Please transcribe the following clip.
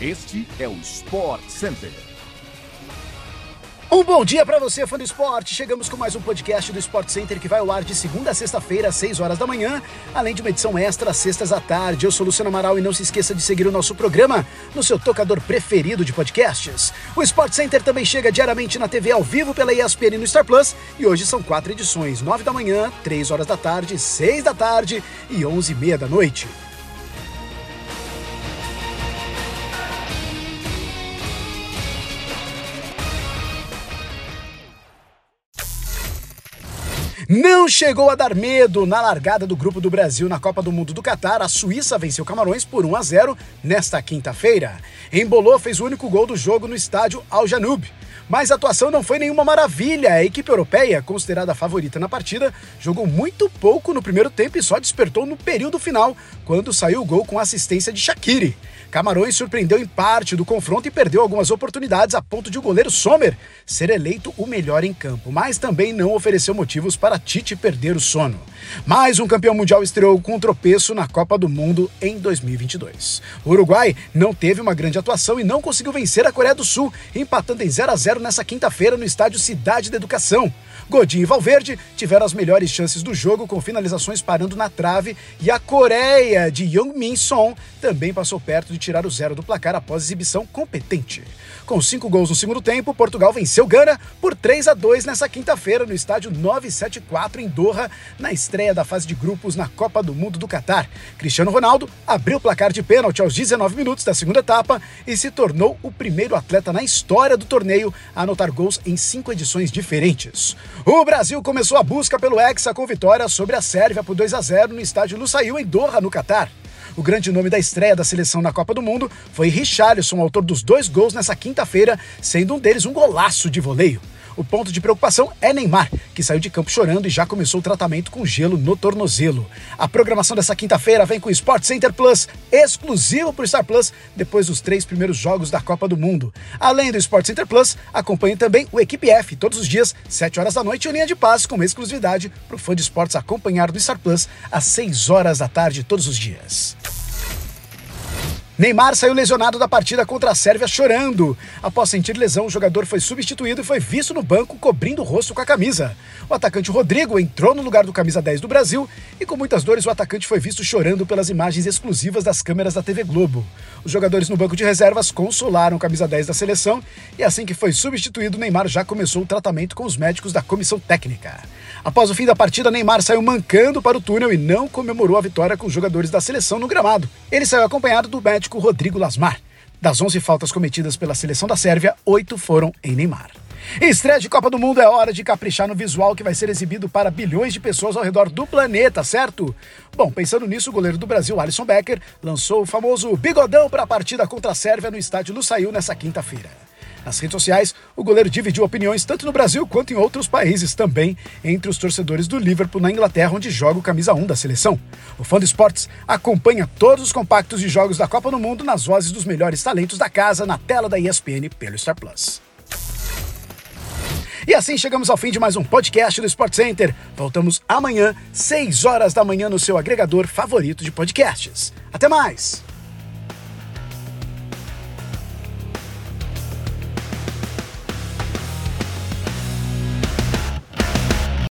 Este é o Sport Center. Um bom dia para você, fã do esporte. Chegamos com mais um podcast do Sport Center que vai ao ar de segunda a sexta-feira, às 6 horas da manhã, além de uma edição extra às sextas à tarde. Eu sou Luciano Amaral e não se esqueça de seguir o nosso programa no seu tocador preferido de podcasts. O Sport Center também chega diariamente na TV ao vivo pela ESPN e no Star Plus e hoje são quatro edições: 9 da manhã, 3 horas da tarde, 6 da tarde e 11 e meia da noite. Não chegou a dar medo na largada do Grupo do Brasil na Copa do Mundo do Catar. A Suíça venceu Camarões por 1 a 0 nesta quinta-feira. Embolou fez o único gol do jogo no estádio Al Janoub. Mas a atuação não foi nenhuma maravilha. A equipe europeia, considerada a favorita na partida, jogou muito pouco no primeiro tempo e só despertou no período final, quando saiu o gol com assistência de Shaqiri. Camarões surpreendeu em parte do confronto e perdeu algumas oportunidades a ponto de o goleiro Sommer ser eleito o melhor em campo, mas também não ofereceu motivos para Tite perder o sono. Mais um campeão mundial estreou com um tropeço na Copa do Mundo em 2022. O Uruguai não teve uma grande atuação e não conseguiu vencer a Coreia do Sul, empatando em 0 a 0 nessa quinta-feira no estádio Cidade da Educação. Godinho e Valverde tiveram as melhores chances do jogo, com finalizações parando na trave, e a Coreia de Young-min Son também passou perto de tirar o zero do placar após exibição competente. Com cinco gols no segundo tempo, Portugal venceu Gana por 3 a 2 nessa quinta-feira no estádio 974 em Doha, na estreia da fase de grupos na Copa do Mundo do Catar. Cristiano Ronaldo abriu o placar de pênalti aos 19 minutos da segunda etapa e se tornou o primeiro atleta na história do torneio a anotar gols em cinco edições diferentes. O Brasil começou a busca pelo Hexa com vitória sobre a Sérvia por 2 a 0 no estádio Lusail em Doha, no Catar. O grande nome da estreia da seleção na Copa do Mundo foi Richarlison, autor dos dois gols nessa quinta-feira, sendo um deles um golaço de voleio. O ponto de preocupação é Neymar, que saiu de campo chorando e já começou o tratamento com gelo no tornozelo. A programação dessa quinta-feira vem com o Sport Center Plus, exclusivo para o Star Plus, depois dos três primeiros jogos da Copa do Mundo. Além do Sport Center Plus, acompanhe também o Equipe F, todos os dias, 7 horas da noite, em linha de paz, com exclusividade para o fã de esportes acompanhar do Star Plus às 6 horas da tarde todos os dias. Neymar saiu lesionado da partida contra a Sérvia chorando. Após sentir lesão, o jogador foi substituído e foi visto no banco cobrindo o rosto com a camisa. O atacante Rodrigo entrou no lugar do camisa 10 do Brasil e com muitas dores o atacante foi visto chorando pelas imagens exclusivas das câmeras da TV Globo. Os jogadores no banco de reservas consolaram o camisa 10 da seleção e assim que foi substituído, Neymar já começou o tratamento com os médicos da comissão técnica. Após o fim da partida, Neymar saiu mancando para o túnel e não comemorou a vitória com os jogadores da seleção no gramado. Ele saiu acompanhado do médico Rodrigo Lasmar. Das 11 faltas cometidas pela seleção da Sérvia, 8 foram em Neymar. Estreia de Copa do Mundo é hora de caprichar no visual que vai ser exibido para bilhões de pessoas ao redor do planeta, certo? Bom, pensando nisso, o goleiro do Brasil, Alisson Becker, lançou o famoso bigodão para a partida contra a Sérvia no estádio Lusail nessa quinta-feira. Nas redes sociais, o goleiro dividiu opiniões tanto no Brasil quanto em outros países também, entre os torcedores do Liverpool na Inglaterra, onde joga o camisa 1 da seleção. O Fã do Esportes acompanha todos os compactos de jogos da Copa do Mundo nas vozes dos melhores talentos da casa na tela da ESPN pelo Star Plus. E assim chegamos ao fim de mais um podcast do Sport Center. Voltamos amanhã, 6 horas da manhã, no seu agregador favorito de podcasts. Até mais!